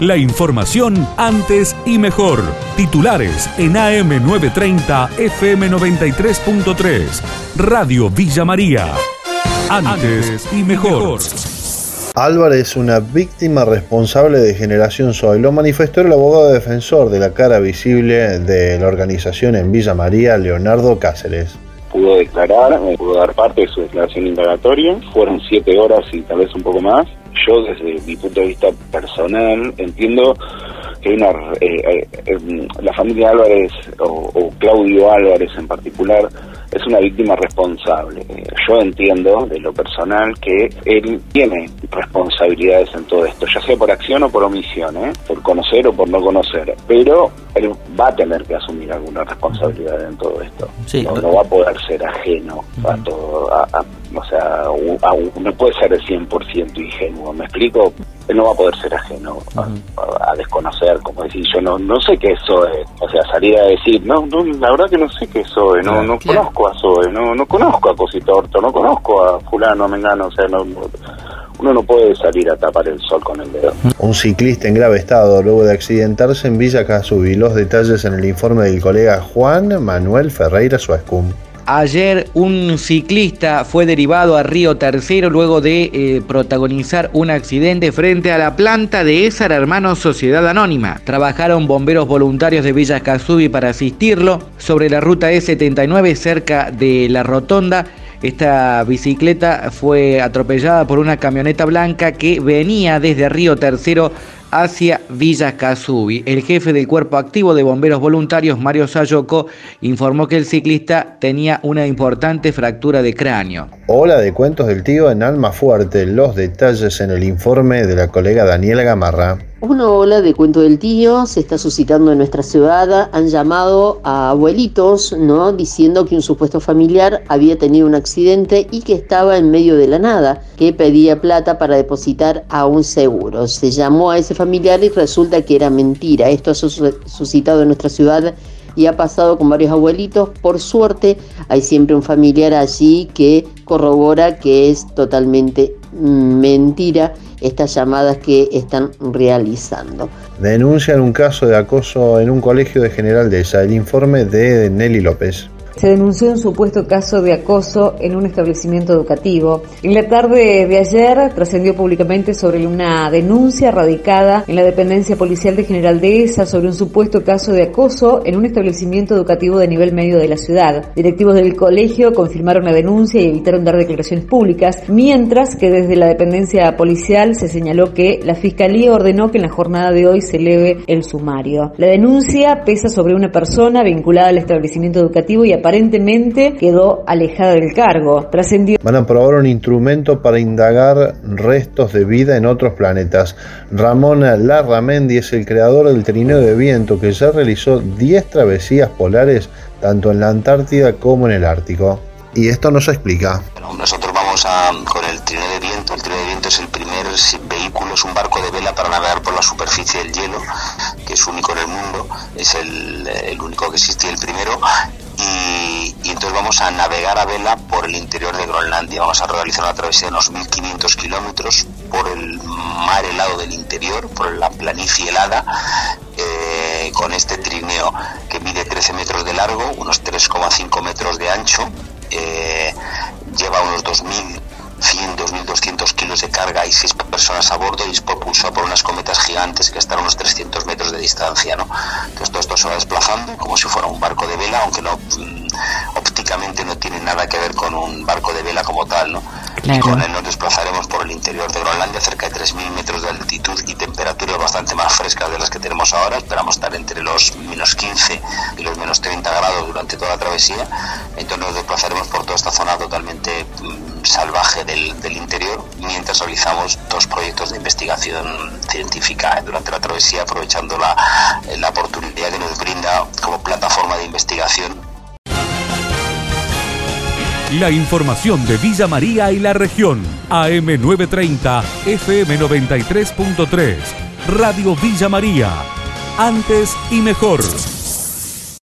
La información antes y mejor. Titulares en AM930 FM93.3. Radio Villa María. Antes y mejor. Álvarez es una víctima responsable de Generación Soy. Lo manifestó el abogado defensor de la cara visible de la organización en Villa María, Leonardo Cáceres pudo declarar, me pudo dar parte de su declaración indagatoria. Fueron siete horas y tal vez un poco más. Yo, desde mi punto de vista personal, entiendo una, eh, eh, la familia Álvarez o Claudio Álvarez en particular es una víctima responsable. Yo entiendo de lo personal que él tiene responsabilidades en todo esto, ya sea por acción o por omisión, ¿eh? por conocer o por no conocer, pero él va a tener que asumir alguna responsabilidad en todo esto. No, va a poder ser ajeno a todo, o sea, no puede ser el 100% ingenuo, ¿me explico? Él no va a poder ser ajeno a, desconocer, como decir, yo no no sé qué es, o sea, salir a decir, no, no la verdad que no sé qué es, no, no conozco a Zoe, no, no conozco a Cositorto, no conozco a fulano, a mengano, o sea, no, uno no puede salir a tapar el sol con el dedo. Un ciclista en grave estado luego de accidentarse en Villa Casubi. Los detalles en el informe del colega Juan Manuel Ferreira Suescum. Ayer un ciclista fue derivado a Río Tercero luego de eh, protagonizar un accidente frente a la planta de Esar Hermanos Sociedad Anónima. Trabajaron bomberos voluntarios de Villa Casubi para asistirlo sobre la ruta E79 cerca de la rotonda. Esta bicicleta fue atropellada por una camioneta blanca que venía desde Río Tercero hacia Villa Casubi. El jefe del cuerpo activo de bomberos voluntarios, Mario Sayoco, informó que el ciclista tenía una importante fractura de cráneo. Hola de cuentos del tío en Alma Fuerte. Los detalles en el informe de la colega Daniela Gamarra. Una ola de cuento del tío se está suscitando en nuestra ciudad. Han llamado a abuelitos, ¿no? Diciendo que un supuesto familiar había tenido un accidente y que estaba en medio de la nada, que pedía plata para depositar a un seguro. Se llamó a ese familiar y resulta que era mentira. Esto ha suscitado en nuestra ciudad y ha pasado con varios abuelitos. Por suerte, hay siempre un familiar allí que corrobora que es totalmente mentira estas llamadas que están realizando. Denuncian un caso de acoso en un colegio de General de esa. El informe de Nelly López. Se denunció un supuesto caso de acoso en un establecimiento educativo. En la tarde de ayer trascendió públicamente sobre una denuncia radicada en la dependencia policial de General Dehesa sobre un supuesto caso de acoso en un establecimiento educativo de nivel medio de la ciudad. Directivos del colegio confirmaron la denuncia y evitaron dar declaraciones públicas, mientras que desde la dependencia policial se señaló que la Fiscalía ordenó que en la jornada de hoy se eleve el sumario. La denuncia pesa sobre una persona vinculada al establecimiento educativo y aparentemente quedó alejada del cargo. Trascendió. Van a probar un instrumento para indagar restos de vida en otros planetas. Ramón Larramendi es el creador del trineo de viento que ya realizó 10 travesías polares tanto en la Antártida como en el Ártico. Y esto nos explica. nosotros vamos a, con el trineo de viento. El trineo de viento es el primer vehículo, es un barco de vela para navegar por la superficie del hielo, que es único en el mundo. Es el, el único que existe y el primero y, entonces vamos a navegar a vela por el interior de Groenlandia. Vamos a realizar una travesía de unos 1.500 kilómetros por el mar helado del interior, por la planicie helada, eh, con este trineo que mide 13 metros de largo, unos 3,5 metros de ancho, eh, lleva unos 2.000 100, 2.200 kilos de carga y 6 personas a bordo y es propulsado por unas cometas gigantes que están a unos 300 metros de distancia. ¿no? Entonces todo esto se va desplazando como si fuera un barco de vela, aunque no mm, ópticamente no tiene nada que ver con un barco de vela como tal. ¿no? Y con él nos desplazaremos por el interior de Groenlandia, cerca de 3.000 metros de altitud y temperaturas bastante más frescas de las que tenemos ahora. Esperamos estar entre los menos 15 y los menos 30 grados durante toda la travesía. Entonces esta zona totalmente mm, salvaje del, del, interior mientras realizamos dos proyectos de investigación científica durante la travesía, aprovechando la, la oportunidad que nos brinda como plataforma de investigación la información de Villa María y la región. AM930, FM93.3. Radio Villa María. Antes y mejor.